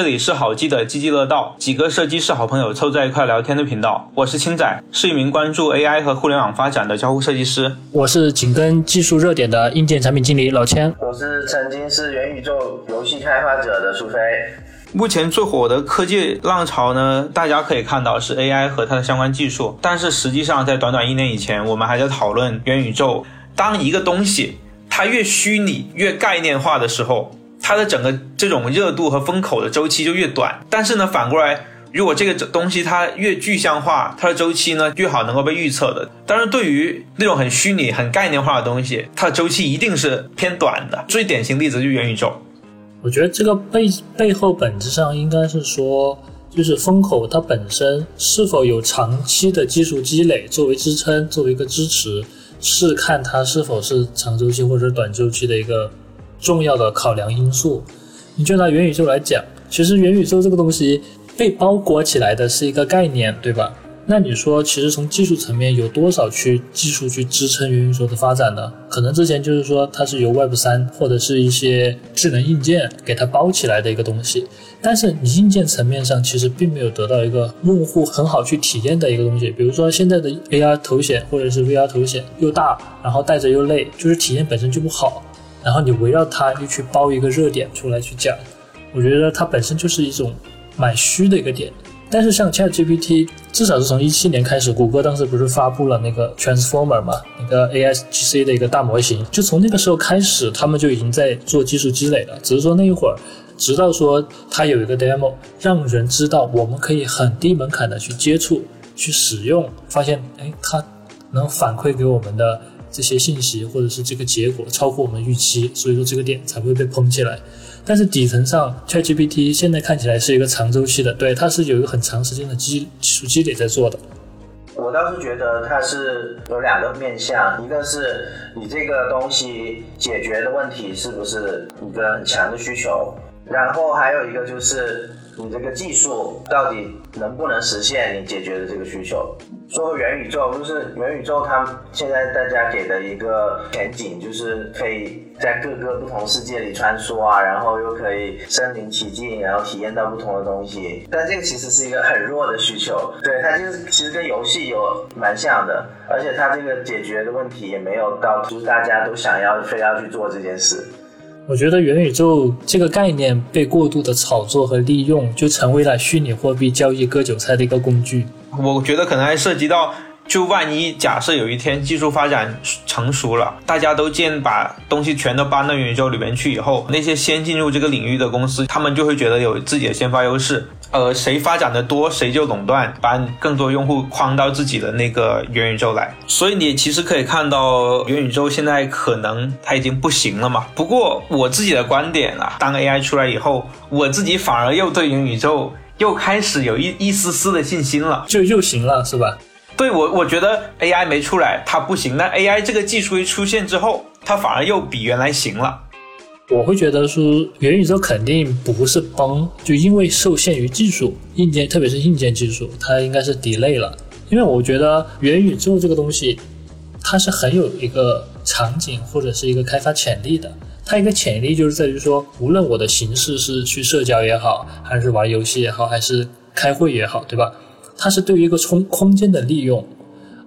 这里是好记的积极乐道，几个设计师好朋友凑在一块聊天的频道。我是青仔，是一名关注 AI 和互联网发展的交互设计师。我是紧跟技术热点的硬件产品经理老千。我是曾经是元宇宙游戏开发者的苏菲。目前最火的科技浪潮呢，大家可以看到是 AI 和它的相关技术，但是实际上在短短一年以前，我们还在讨论元宇宙。当一个东西它越虚拟、越概念化的时候，它的整个这种热度和风口的周期就越短。但是呢，反过来，如果这个东西它越具象化，它的周期呢越好能够被预测的。但是对于那种很虚拟、很概念化的东西，它的周期一定是偏短的。最典型例子就元宇宙。我觉得这个背背后本质上应该是说，就是风口它本身是否有长期的技术积累作为支撑，作为一个支持，是看它是否是长周期或者短周期的一个重要的考量因素。你就拿元宇宙来讲，其实元宇宙这个东西被包裹起来的是一个概念，对吧？那你说，其实从技术层面有多少去技术去支撑元宇宙的发展呢？可能之前就是说它是由 Web 三或者是一些智能硬件给它包起来的一个东西，但是你硬件层面上其实并没有得到一个用户很好去体验的一个东西。比如说现在的 AR 头显或者是 VR 头显又大，然后戴着又累，就是体验本身就不好。然后你围绕它又去包一个热点出来去讲，我觉得它本身就是一种蛮虚的一个点。但是像 ChatGPT，至少是从一七年开始，谷歌当时不是发布了那个 Transformer 嘛，那个 ASGC 的一个大模型，就从那个时候开始，他们就已经在做技术积累了。只是说那一会儿，直到说它有一个 demo，让人知道我们可以很低门槛的去接触、去使用，发现哎，它能反馈给我们的这些信息或者是这个结果超乎我们预期，所以说这个点才会被捧起来。但是底层上，ChatGPT 现在看起来是一个长周期的，对，它是有一个很长时间的基技术积累在做的。我倒是觉得它是有两个面向，一个是你这个东西解决的问题是不是一个很强的需求，然后还有一个就是你这个技术到底能不能实现你解决的这个需求。说元宇宙，就是元宇宙，它现在大家给的一个前景，就是可以在各个不同世界里穿梭啊，然后又可以身临其境，然后体验到不同的东西。但这个其实是一个很弱的需求，对它就是其实跟游戏有蛮像的，而且它这个解决的问题也没有到就是大家都想要非要去做这件事。我觉得元宇宙这个概念被过度的炒作和利用，就成为了虚拟货币交易割韭菜的一个工具。我觉得可能还涉及到，就万一假设有一天技术发展成熟了，大家都建把东西全都搬到元宇宙里面去以后，那些先进入这个领域的公司，他们就会觉得有自己的先发优势。呃，谁发展的多，谁就垄断，把更多用户框到自己的那个元宇宙来。所以你其实可以看到，元宇宙现在可能它已经不行了嘛。不过我自己的观点啊，当 AI 出来以后，我自己反而又对元宇宙。又开始有一一丝丝的信心了，就又行了，是吧？对我，我觉得 AI 没出来它不行，那 AI 这个技术一出现之后，它反而又比原来行了。我会觉得说，元宇宙肯定不是崩，就因为受限于技术硬件，特别是硬件技术，它应该是 delay 了。因为我觉得元宇宙这个东西，它是很有一个场景或者是一个开发潜力的。它一个潜力就是在于说，无论我的形式是去社交也好，还是玩游戏也好，还是开会也好，对吧？它是对于一个空空间的利用，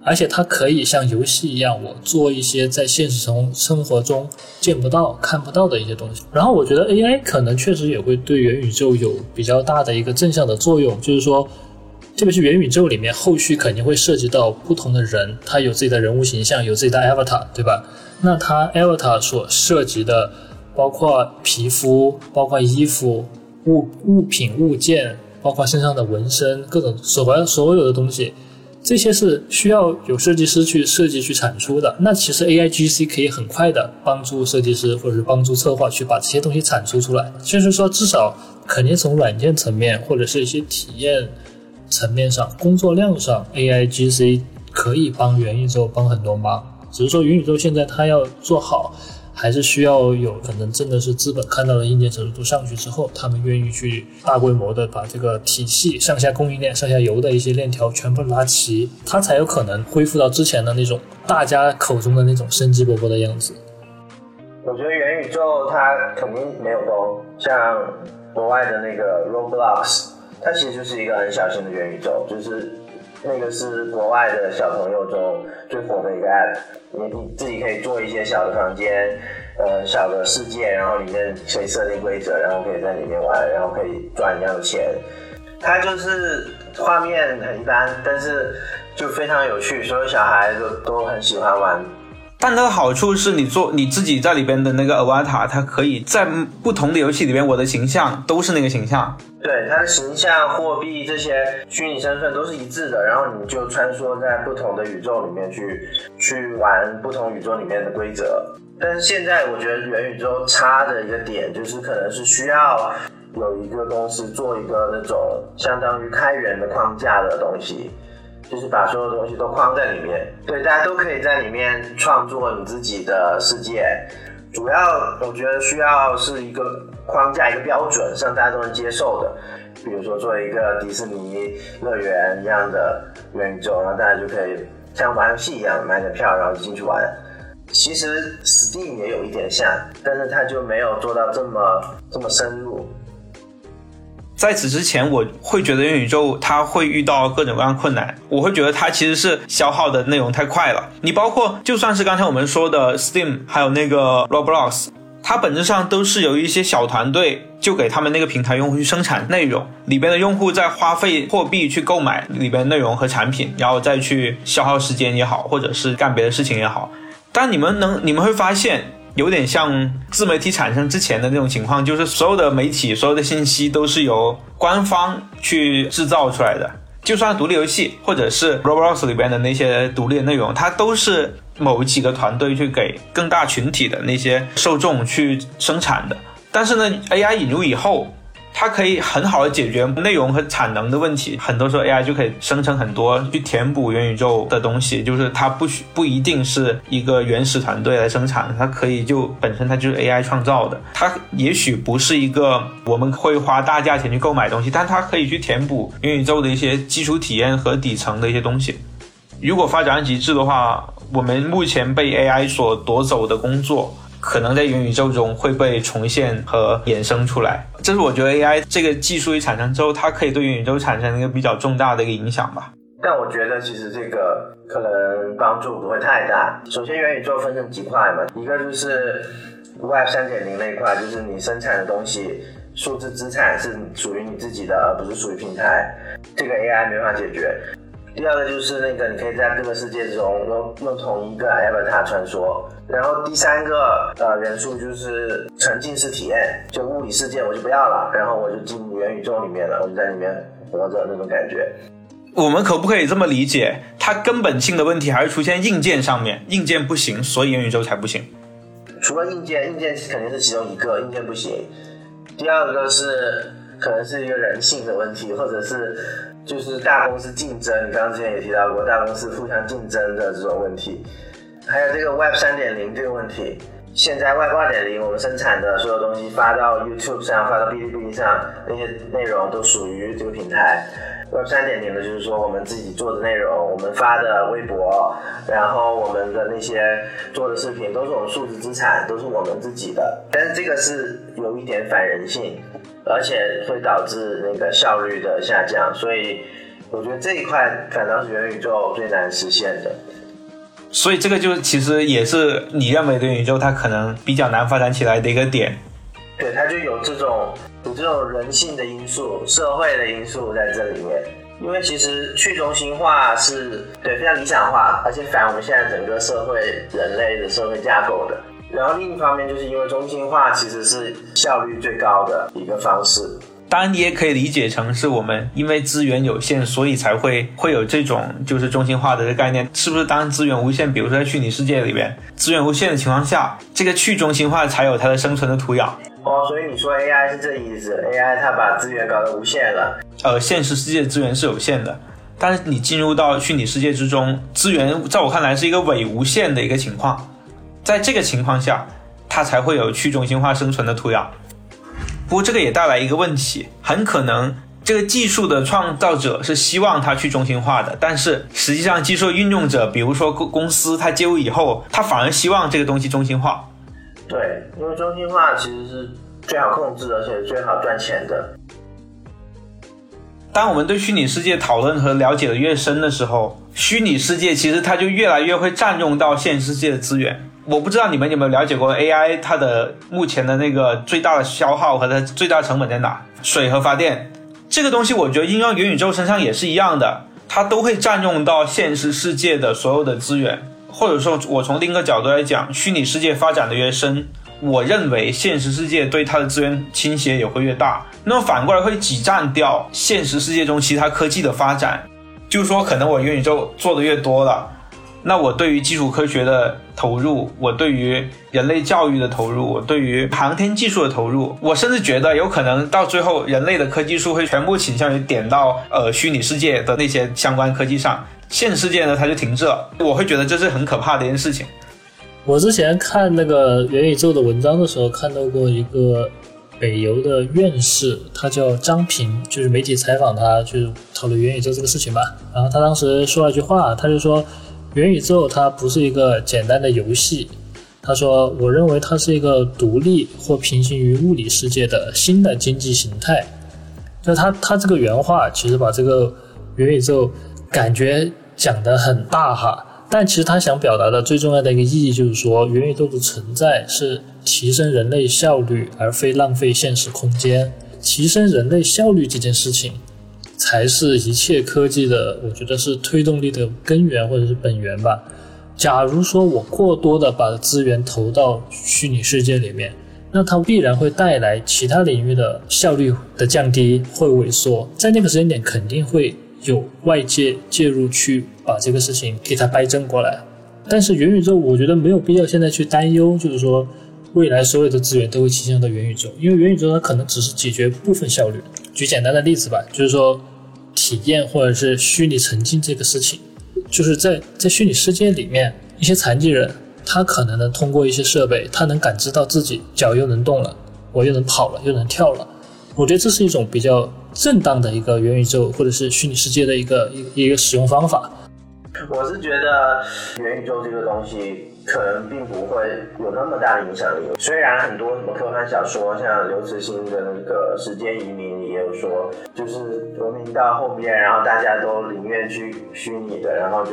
而且它可以像游戏一样，我做一些在现实中生活中见不到、看不到的一些东西。然后我觉得 AI 可能确实也会对元宇宙有比较大的一个正向的作用，就是说，特别是元宇宙里面后续肯定会涉及到不同的人，他有自己的人物形象，有自己的 avatar，对吧？那它 Avatar 所涉及的，包括皮肤、包括衣服、物物品、物件，包括身上的纹身，各种所有所有的东西，这些是需要有设计师去设计去产出的。那其实 AIGC 可以很快的帮助设计师或者是帮助策划去把这些东西产出出来。就是说，至少肯定从软件层面或者是一些体验层面上、工作量上，AIGC 可以帮元宇宙帮很多忙。只是说元宇宙现在它要做好，还是需要有可能真的是资本看到了硬件成熟度上去之后，他们愿意去大规模的把这个体系上下供应链、上下游的一些链条全部拉齐，它才有可能恢复到之前的那种大家口中的那种生机勃勃的样子。我觉得元宇宙它肯定没有崩，像国外的那个 Roblox，它其实就是一个很小型的元宇宙，就是那个是国外的小朋友中最火的一个 app，你自己可以做一些小的房间，呃，小的世界，然后里面可以设定规则，然后可以在里面玩，然后可以赚一样的钱。它就是画面很一般，但是就非常有趣，所有小孩都都很喜欢玩。但它的好处是你做你自己在里边的那个 avatar，它可以在不同的游戏里边，我的形象都是那个形象。对，它的形象、货币这些虚拟身份都是一致的，然后你就穿梭在不同的宇宙里面去去玩不同宇宙里面的规则。但是现在我觉得元宇宙差的一个点就是可能是需要有一个公司做一个那种相当于开源的框架的东西。就是把所有东西都框在里面，对，大家都可以在里面创作你自己的世界。主要我觉得需要是一个框架，一个标准，让大家都能接受的。比如说做一个迪士尼乐园一样的元宇宙，然后大家就可以像玩游戏一样买点票，然后进去玩。其实 Steam 也有一点像，但是它就没有做到这么这么深入。在此之前，我会觉得元宇宙它会遇到各种各样困难。我会觉得它其实是消耗的内容太快了。你包括就算是刚才我们说的 Steam，还有那个 Roblox，它本质上都是由一些小团队就给他们那个平台用户去生产内容，里边的用户在花费货币去购买里边内容和产品，然后再去消耗时间也好，或者是干别的事情也好。但你们能，你们会发现。有点像自媒体产生之前的那种情况，就是所有的媒体、所有的信息都是由官方去制造出来的。就算独立游戏，或者是 Roblox 里边的那些独立的内容，它都是某几个团队去给更大群体的那些受众去生产的。但是呢，AI 引入以后。它可以很好的解决内容和产能的问题，很多时候 AI 就可以生成很多去填补元宇宙的东西，就是它不需不一定是一个原始团队来生产，它可以就本身它就是 AI 创造的，它也许不是一个我们会花大价钱去购买东西，但它可以去填补元宇宙的一些基础体验和底层的一些东西。如果发展极致的话，我们目前被 AI 所夺走的工作。可能在元宇宙中会被重现和衍生出来，这是我觉得 AI 这个技术一产生之后，它可以对元宇宙产生一个比较重大的一个影响吧。但我觉得其实这个可能帮助不会太大。首先，元宇宙分成几块嘛，一个就是 Web 三点零那一块，就是你生产的东西，数字资产是属于你自己的，而不是属于平台，这个 AI 没法解决。第二个就是那个，你可以在各个世界中用用同一个 avatar 穿梭。然后第三个呃元素就是沉浸式体验，就物理世界我就不要了，然后我就进入元宇宙里面了，我就在里面活着那种感觉。我们可不可以这么理解？它根本性的问题还是出现硬件上面，硬件不行，所以元宇宙才不行。除了硬件，硬件肯定是其中一个，硬件不行。第二个是可能是一个人性的问题，或者是。就是大公司竞争，你刚刚之前也提到过，大公司互相竞争的这种问题，还有这个 Web 三点零这个问题。现在 Web 二点零，我们生产的所有东西发到 YouTube 上，发到 Bilibili 上，那些内容都属于这个平台。到三点零的就是说，我们自己做的内容，我们发的微博，然后我们的那些做的视频，都是我们数字资产，都是我们自己的。但是这个是有一点反人性。而且会导致那个效率的下降，所以我觉得这一块反倒是元宇宙最难实现的。所以这个就其实也是你认为元宇宙它可能比较难发展起来的一个点。对，它就有这种有这种人性的因素、社会的因素在这里面。因为其实去中心化是对非常理想化，而且反我们现在整个社会人类的社会架构的。然后另一方面，就是因为中心化其实是效率最高的一个方式。当然，你也可以理解成是我们因为资源有限，所以才会会有这种就是中心化的这个概念，是不是？当资源无限，比如说在虚拟世界里边，资源无限的情况下，这个去中心化才有它的生存的土壤。哦，所以你说 AI 是这意思？AI 它把资源搞得无限了？呃，现实世界资源是有限的，但是你进入到虚拟世界之中，资源在我看来是一个伪无限的一个情况。在这个情况下，它才会有去中心化生存的土壤。不过这个也带来一个问题，很可能这个技术的创造者是希望它去中心化的，但是实际上技术运用者，比如说公公司，它介入以后，它反而希望这个东西中心化。对，因为中心化其实是最好控制，而且最好赚钱的。当我们对虚拟世界讨论和了解的越深的时候，虚拟世界其实它就越来越会占用到现实世界的资源。我不知道你们有没有了解过 AI 它的目前的那个最大的消耗和它最大成本在哪？水和发电这个东西，我觉得应用元宇宙身上也是一样的，它都会占用到现实世界的所有的资源。或者说，我从另一个角度来讲，虚拟世界发展的越深。我认为现实世界对它的资源倾斜也会越大，那么反过来会挤占掉现实世界中其他科技的发展。就是说，可能我元宇宙做的越多了，那我对于基础科学的投入，我对于人类教育的投入，我对于航天技术的投入，我甚至觉得有可能到最后，人类的科技树会全部倾向于点到呃虚拟世界的那些相关科技上，现实世界呢它就停滞了。我会觉得这是很可怕的一件事情。我之前看那个元宇宙的文章的时候，看到过一个北邮的院士，他叫张平，就是媒体采访他，就是讨论元宇宙这个事情吧。然后他当时说了一句话，他就说，元宇宙它不是一个简单的游戏，他说，我认为它是一个独立或平行于物理世界的新的经济形态。就他他这个原话，其实把这个元宇宙感觉讲得很大哈。但其实他想表达的最重要的一个意义就是说，元宇宙的存在是提升人类效率，而非浪费现实空间。提升人类效率这件事情，才是一切科技的，我觉得是推动力的根源或者是本源吧。假如说我过多的把资源投到虚拟世界里面，那它必然会带来其他领域的效率的降低，会萎缩。在那个时间点，肯定会有外界介入去。把这个事情给它掰正过来，但是元宇宙，我觉得没有必要现在去担忧，就是说未来所有的资源都会倾向到元宇宙，因为元宇宙它可能只是解决部分效率。举简单的例子吧，就是说体验或者是虚拟沉浸这个事情，就是在在虚拟世界里面，一些残疾人他可能能通过一些设备，他能感知到自己脚又能动了，我又能跑了，又能跳了。我觉得这是一种比较正当的一个元宇宙或者是虚拟世界的一个一一个使用方法。我是觉得元宇宙这个东西可能并不会有那么大的影响力。虽然很多什么科幻小说，像刘慈欣的那个《时间移民》也有说，就是文明到后面，然后大家都宁愿去虚拟的，然后就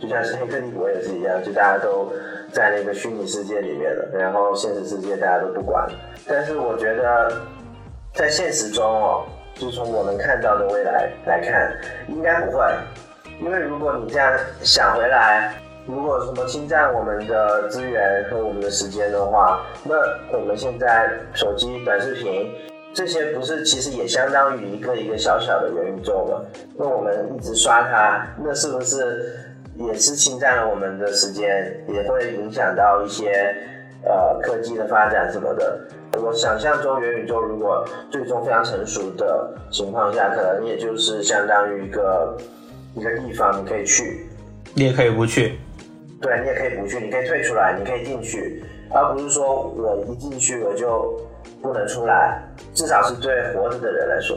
就像是黑客帝国也是一样，就大家都在那个虚拟世界里面了，然后现实世界大家都不管。但是我觉得在现实中哦，就从我们看到的未来来看，应该不会。因为如果你这样想回来，如果什么侵占我们的资源和我们的时间的话，那我们现在手机、短视频这些不是其实也相当于一个一个小小的元宇宙吗？那我们一直刷它，那是不是也是侵占了我们的时间，也会影响到一些呃科技的发展什么的？我想象中元宇宙如果最终非常成熟的情况下，可能也就是相当于一个。一个地方你可以去，你也可以不去。对，你也可以不去，你可以退出来，你可以进去，而不是说我一进去我就不能出来。至少是对活着的人来说，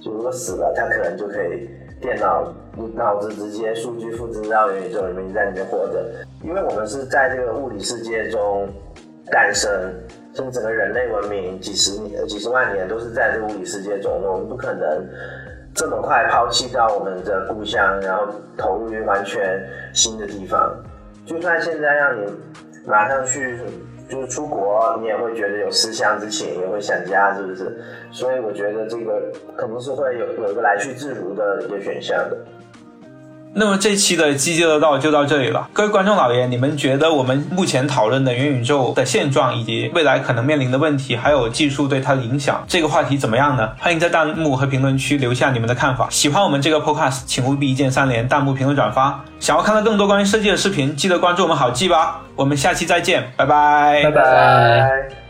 就如果死了，他可能就可以电脑脑子直接数据复制到元宇宙里面，你在里面活着。因为我们是在这个物理世界中诞生，甚至整个人类文明几十年、几十万年都是在这个物理世界中，我们不可能。这么快抛弃掉我们的故乡，然后投入于完全新的地方，就算现在让你马上去，就是出国，你也会觉得有思乡之情，也会想家，是不是？所以我觉得这个可能是会有有一个来去自如的一个选项的。那么这期的机械的道就到这里了，各位观众老爷，你们觉得我们目前讨论的元宇宙的现状，以及未来可能面临的问题，还有技术对它的影响，这个话题怎么样呢？欢迎在弹幕和评论区留下你们的看法。喜欢我们这个 podcast，请务必一键三连、弹幕、评论、转发。想要看到更多关于设计的视频，记得关注我们好记吧。我们下期再见，拜拜，拜拜。